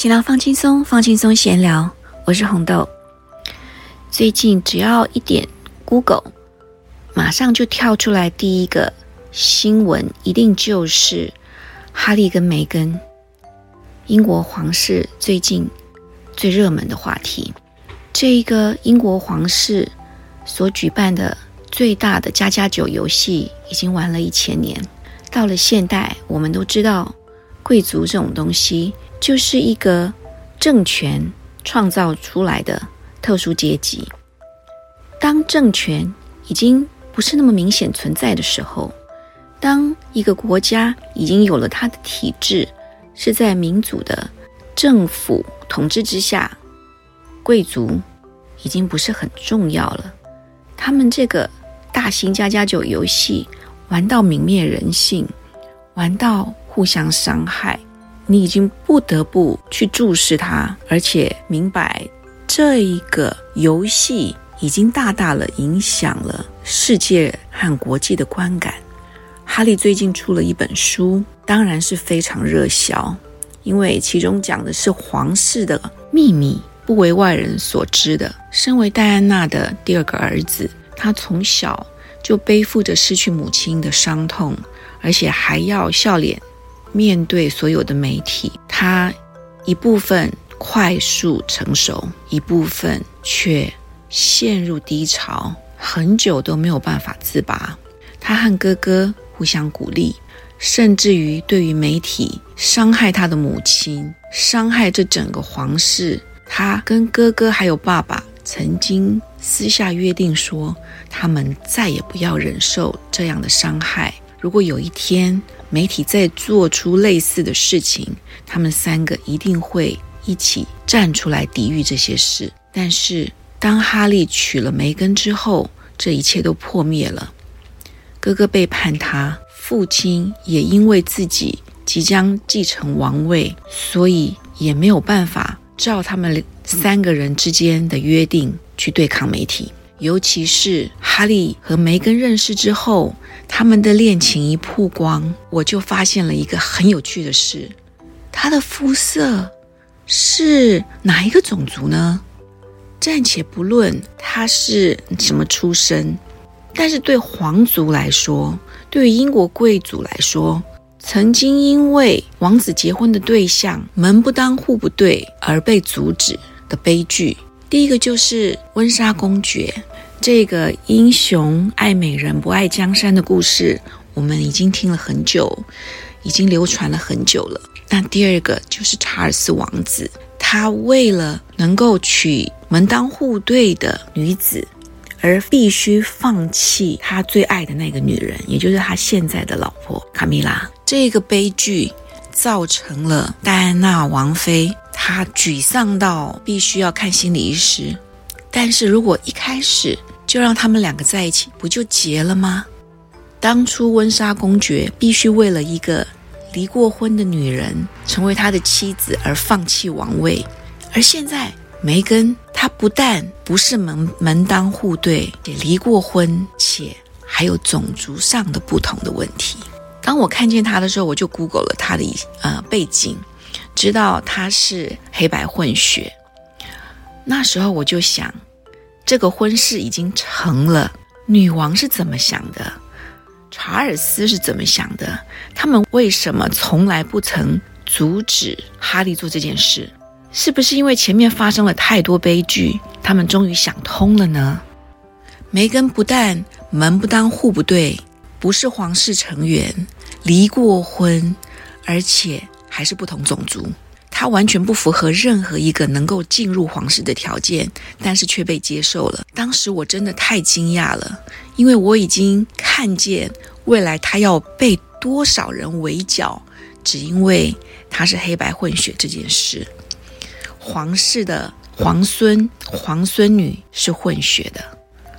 闲聊放轻松，放轻松闲聊，我是红豆。最近只要一点 Google，马上就跳出来第一个新闻，一定就是哈利跟梅根，英国皇室最近最热门的话题。这一个英国皇室所举办的最大的家家酒游戏，已经玩了一千年。到了现代，我们都知道贵族这种东西。就是一个政权创造出来的特殊阶级。当政权已经不是那么明显存在的时候，当一个国家已经有了它的体制，是在民主的政府统治之下，贵族已经不是很重要了。他们这个大型家家酒游戏玩到泯灭人性，玩到互相伤害。你已经不得不去注视它，而且明白这一个游戏已经大大的影响了世界和国际的观感。哈利最近出了一本书，当然是非常热销，因为其中讲的是皇室的秘密，不为外人所知的。身为戴安娜的第二个儿子，他从小就背负着失去母亲的伤痛，而且还要笑脸。面对所有的媒体，他一部分快速成熟，一部分却陷入低潮，很久都没有办法自拔。他和哥哥互相鼓励，甚至于对于媒体伤害他的母亲，伤害这整个皇室。他跟哥哥还有爸爸曾经私下约定说，他们再也不要忍受这样的伤害。如果有一天，媒体再做出类似的事情，他们三个一定会一起站出来抵御这些事。但是，当哈利娶了梅根之后，这一切都破灭了。哥哥背叛他，父亲也因为自己即将继承王位，所以也没有办法照他们三个人之间的约定去对抗媒体。尤其是哈利和梅根认识之后，他们的恋情一曝光，我就发现了一个很有趣的事：他的肤色是哪一个种族呢？暂且不论他是什么出身，但是对皇族来说，对于英国贵族来说，曾经因为王子结婚的对象门不当户不对而被阻止的悲剧，第一个就是温莎公爵。这个英雄爱美人不爱江山的故事，我们已经听了很久，已经流传了很久了。那第二个就是查尔斯王子，他为了能够娶门当户对的女子，而必须放弃他最爱的那个女人，也就是他现在的老婆卡米拉。这个悲剧造成了戴安娜王妃，他沮丧到必须要看心理医师。但是如果一开始就让他们两个在一起，不就结了吗？当初温莎公爵必须为了一个离过婚的女人成为他的妻子而放弃王位，而现在梅根她不但不是门门当户对，也离过婚，且还有种族上的不同的问题。当我看见他的时候，我就 Google 了他的呃背景，知道他是黑白混血。那时候我就想，这个婚事已经成了，女王是怎么想的？查尔斯是怎么想的？他们为什么从来不曾阻止哈利做这件事？是不是因为前面发生了太多悲剧，他们终于想通了呢？梅根不但门不当户不对，不是皇室成员，离过婚，而且还是不同种族。他完全不符合任何一个能够进入皇室的条件，但是却被接受了。当时我真的太惊讶了，因为我已经看见未来他要被多少人围剿，只因为他是黑白混血这件事。皇室的皇孙、皇孙女是混血的，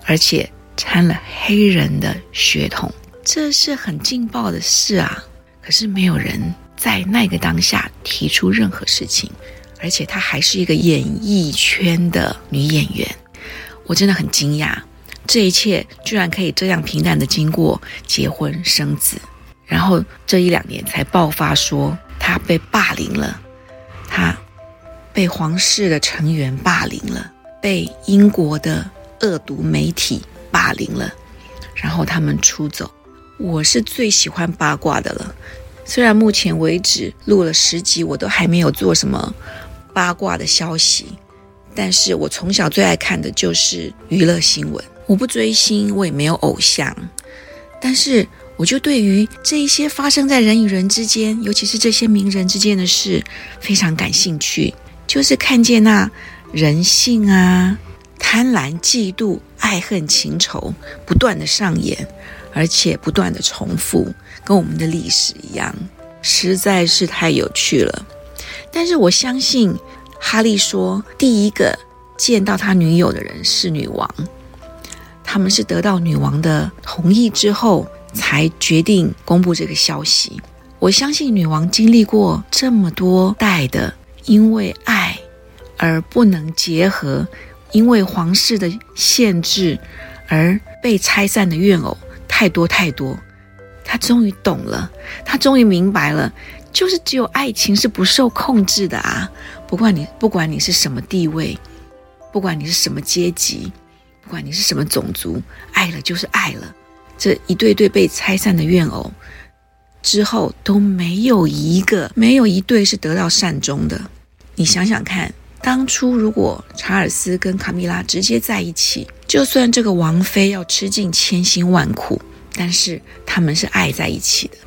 而且掺了黑人的血统，这是很劲爆的事啊！可是没有人。在那个当下提出任何事情，而且她还是一个演艺圈的女演员，我真的很惊讶，这一切居然可以这样平淡的经过结婚生子，然后这一两年才爆发说她被霸凌了，她被皇室的成员霸凌了，被英国的恶毒媒体霸凌了，然后他们出走。我是最喜欢八卦的了，虽然目前为止录了十集，我都还没有做什么八卦的消息，但是我从小最爱看的就是娱乐新闻。我不追星，我也没有偶像，但是。我就对于这一些发生在人与人之间，尤其是这些名人之间的事，非常感兴趣。就是看见那人性啊、贪婪、嫉妒、爱恨情仇不断的上演，而且不断的重复，跟我们的历史一样，实在是太有趣了。但是我相信，哈利说，第一个见到他女友的人是女王，他们是得到女王的同意之后。才决定公布这个消息。我相信女王经历过这么多代的因为爱而不能结合，因为皇室的限制而被拆散的怨偶太多太多。他终于懂了，他终于明白了，就是只有爱情是不受控制的啊！不管你不管你是什么地位，不管你是什么阶级，不管你是什么种族，爱了就是爱了。这一对对被拆散的怨偶之后都没有一个没有一对是得到善终的。你想想看，当初如果查尔斯跟卡米拉直接在一起，就算这个王妃要吃尽千辛万苦，但是他们是爱在一起的，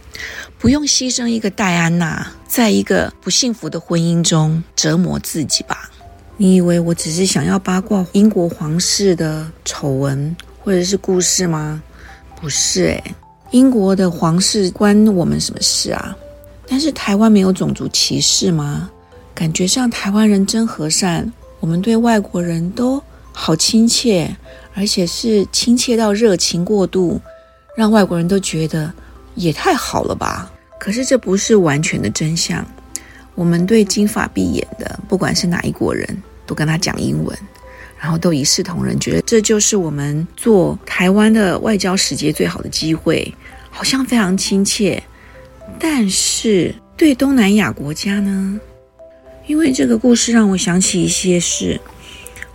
不用牺牲一个戴安娜，在一个不幸福的婚姻中折磨自己吧？你以为我只是想要八卦英国皇室的丑闻或者是故事吗？不是诶，英国的皇室关我们什么事啊？但是台湾没有种族歧视吗？感觉上台湾人真和善，我们对外国人都好亲切，而且是亲切到热情过度，让外国人都觉得也太好了吧？可是这不是完全的真相。我们对金发碧眼的，不管是哪一国人，都跟他讲英文。然后都一视同仁，觉得这就是我们做台湾的外交使节最好的机会，好像非常亲切。但是对东南亚国家呢？因为这个故事让我想起一些事。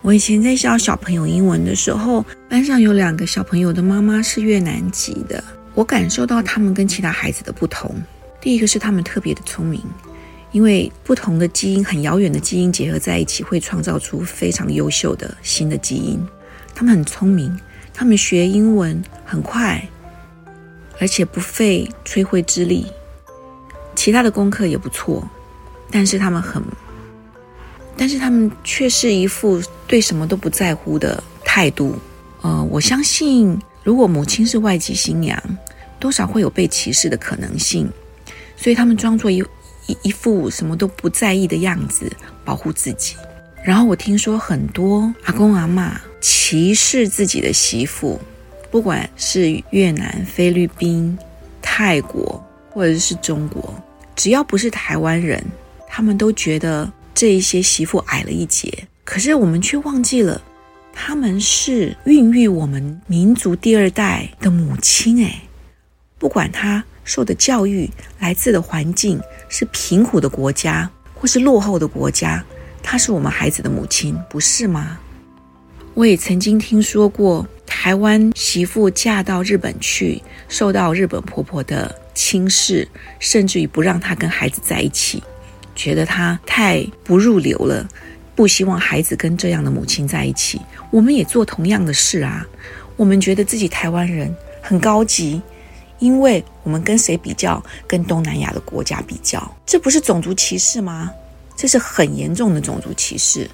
我以前在教小朋友英文的时候，班上有两个小朋友的妈妈是越南籍的，我感受到他们跟其他孩子的不同。第一个是他们特别的聪明。因为不同的基因，很遥远的基因结合在一起，会创造出非常优秀的新的基因。他们很聪明，他们学英文很快，而且不费吹灰之力。其他的功课也不错，但是他们很，但是他们却是一副对什么都不在乎的态度。呃，我相信，如果母亲是外籍新娘，多少会有被歧视的可能性，所以他们装作一。一一副什么都不在意的样子，保护自己。然后我听说很多阿公阿妈歧视自己的媳妇，不管是越南、菲律宾、泰国或者是中国，只要不是台湾人，他们都觉得这一些媳妇矮了一截。可是我们却忘记了，他们是孕育我们民族第二代的母亲。诶，不管他受的教育、来自的环境。是贫苦的国家，或是落后的国家，她是我们孩子的母亲，不是吗？我也曾经听说过台湾媳妇嫁到日本去，受到日本婆婆的轻视，甚至于不让她跟孩子在一起，觉得她太不入流了，不希望孩子跟这样的母亲在一起。我们也做同样的事啊，我们觉得自己台湾人很高级。因为我们跟谁比较？跟东南亚的国家比较，这不是种族歧视吗？这是很严重的种族歧视。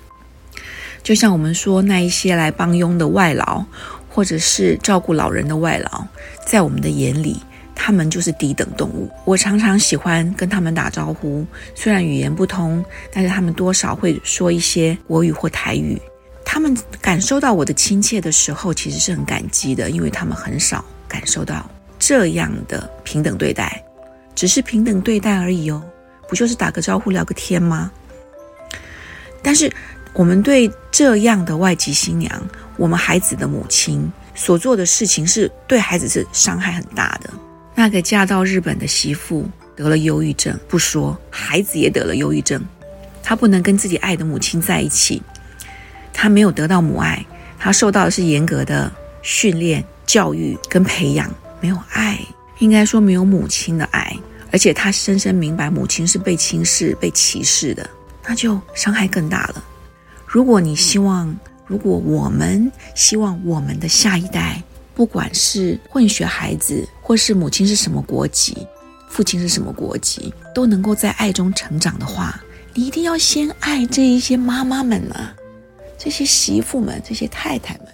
就像我们说，那一些来帮佣的外劳，或者是照顾老人的外劳，在我们的眼里，他们就是低等动物。我常常喜欢跟他们打招呼，虽然语言不通，但是他们多少会说一些国语或台语。他们感受到我的亲切的时候，其实是很感激的，因为他们很少感受到。这样的平等对待，只是平等对待而已哦，不就是打个招呼聊个天吗？但是我们对这样的外籍新娘，我们孩子的母亲所做的事情，是对孩子是伤害很大的。那个嫁到日本的媳妇得了忧郁症，不说，孩子也得了忧郁症，他不能跟自己爱的母亲在一起，他没有得到母爱，他受到的是严格的训练、教育跟培养，没有爱，应该说没有母亲的爱，而且他深深明白母亲是被轻视、被歧视的，那就伤害更大了。如果你希望，如果我们希望我们的下一代，不管是混血孩子，或是母亲是什么国籍，父亲是什么国籍，都能够在爱中成长的话。你一定要先爱这一些妈妈们啊，这些媳妇们，这些太太们。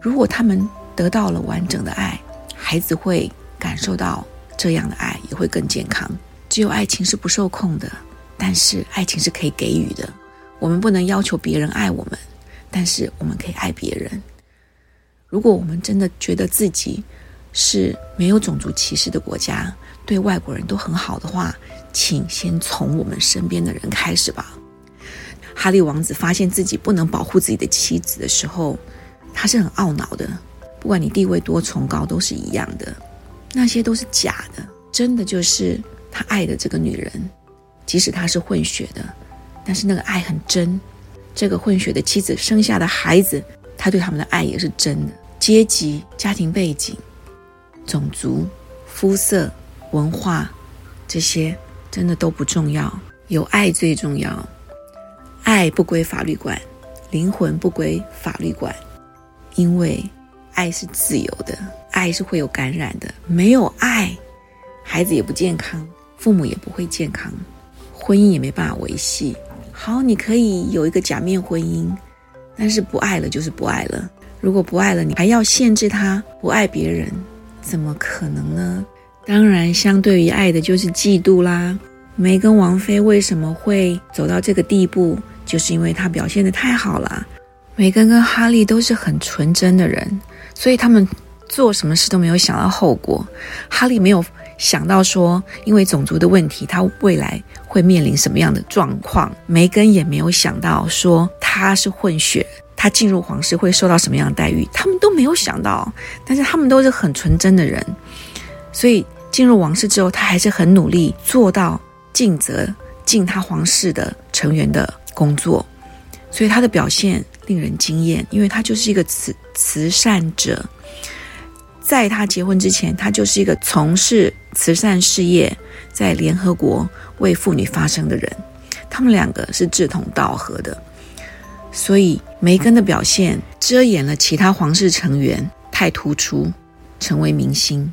如果他们得到了完整的爱，孩子会感受到这样的爱，也会更健康。只有爱情是不受控的，但是爱情是可以给予的。我们不能要求别人爱我们，但是我们可以爱别人。如果我们真的觉得自己是没有种族歧视的国家，对外国人都很好的话。请先从我们身边的人开始吧。哈利王子发现自己不能保护自己的妻子的时候，他是很懊恼的。不管你地位多崇高，都是一样的，那些都是假的。真的就是他爱的这个女人，即使她是混血的，但是那个爱很真。这个混血的妻子生下的孩子，他对他们的爱也是真的。阶级、家庭背景、种族、肤色、文化这些。真的都不重要，有爱最重要。爱不归法律管，灵魂不归法律管，因为爱是自由的，爱是会有感染的。没有爱，孩子也不健康，父母也不会健康，婚姻也没办法维系。好，你可以有一个假面婚姻，但是不爱了就是不爱了。如果不爱了，你还要限制他不爱别人，怎么可能呢？当然，相对于爱的就是嫉妒啦。梅根王妃为什么会走到这个地步？就是因为她表现得太好了。梅根跟哈利都是很纯真的人，所以他们做什么事都没有想到后果。哈利没有想到说，因为种族的问题，他未来会面临什么样的状况。梅根也没有想到说他是混血，他进入皇室会受到什么样的待遇，他们都没有想到。但是他们都是很纯真的人。所以进入王室之后，他还是很努力做到尽责尽他皇室的成员的工作，所以他的表现令人惊艳，因为他就是一个慈慈善者。在他结婚之前，他就是一个从事慈善事业，在联合国为妇女发声的人。他们两个是志同道合的，所以梅根的表现遮掩了其他皇室成员太突出，成为明星。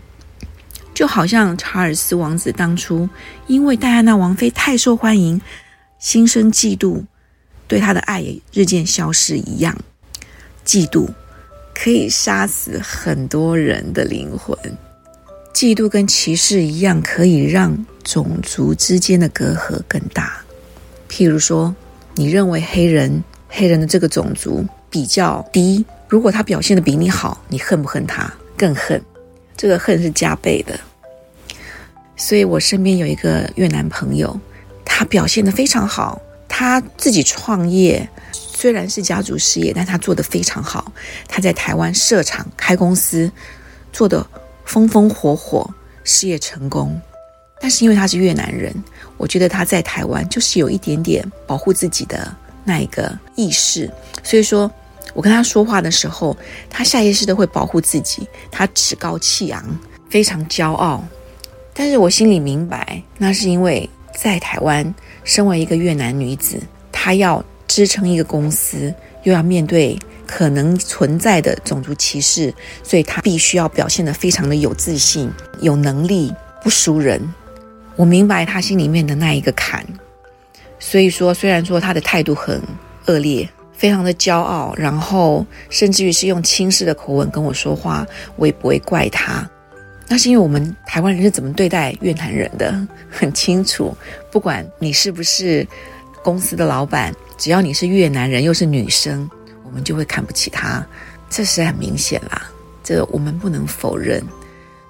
就好像查尔斯王子当初因为戴安娜王妃太受欢迎，心生嫉妒，对她的爱也日渐消失一样。嫉妒可以杀死很多人的灵魂，嫉妒跟歧视一样，可以让种族之间的隔阂更大。譬如说，你认为黑人黑人的这个种族比较低，如果他表现的比你好，你恨不恨他？更恨。这个恨是加倍的，所以我身边有一个越南朋友，他表现的非常好，他自己创业，虽然是家族事业，但他做的非常好。他在台湾设厂开公司，做的风风火火，事业成功。但是因为他是越南人，我觉得他在台湾就是有一点点保护自己的那一个意识，所以说。我跟他说话的时候，他下意识的会保护自己，他趾高气扬，非常骄傲。但是我心里明白，那是因为在台湾，身为一个越南女子，她要支撑一个公司，又要面对可能存在的种族歧视，所以她必须要表现得非常的有自信、有能力、不输人。我明白他心里面的那一个坎，所以说，虽然说他的态度很恶劣。非常的骄傲，然后甚至于是用轻视的口吻跟我说话，我也不会怪他。那是因为我们台湾人是怎么对待越南人的很清楚，不管你是不是公司的老板，只要你是越南人又是女生，我们就会看不起他，这是很明显啦，这我们不能否认。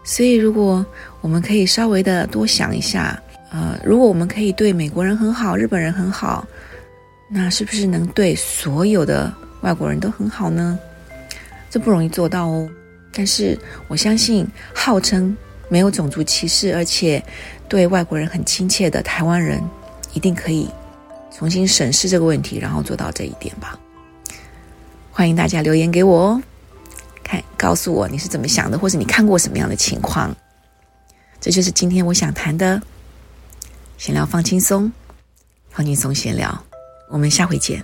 所以如果我们可以稍微的多想一下，呃如果我们可以对美国人很好日本人很好那是不是能对所有的外国人都很好呢？这不容易做到哦。但是我相信号称没有种族歧视而且对外国人很亲切的台湾人一定可以重新审视这个问题然后做到这一点吧。欢迎大家留言给我哦看告诉我你是怎么想的或者你看过什么样的情况。这就是今天我想谈的闲聊放轻松放轻松闲聊。我们下回见。